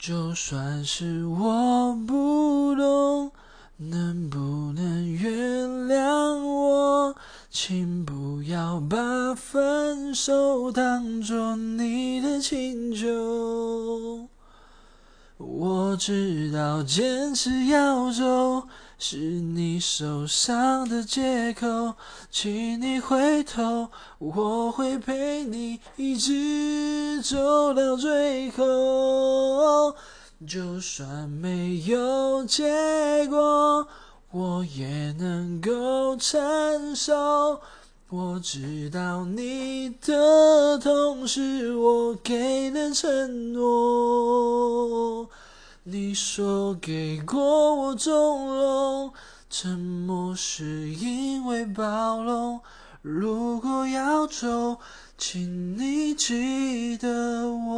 就算是我不懂，能不能原谅我？请不要把分手当作你的请求。我知道坚持要走是你受伤的借口，请你回头，我会陪你一直走到最后。就算没有结果，我也能够承受。我知道你的痛是我给的承诺。你说给过我纵容，沉默是因为包容。如果要走，请你记得我。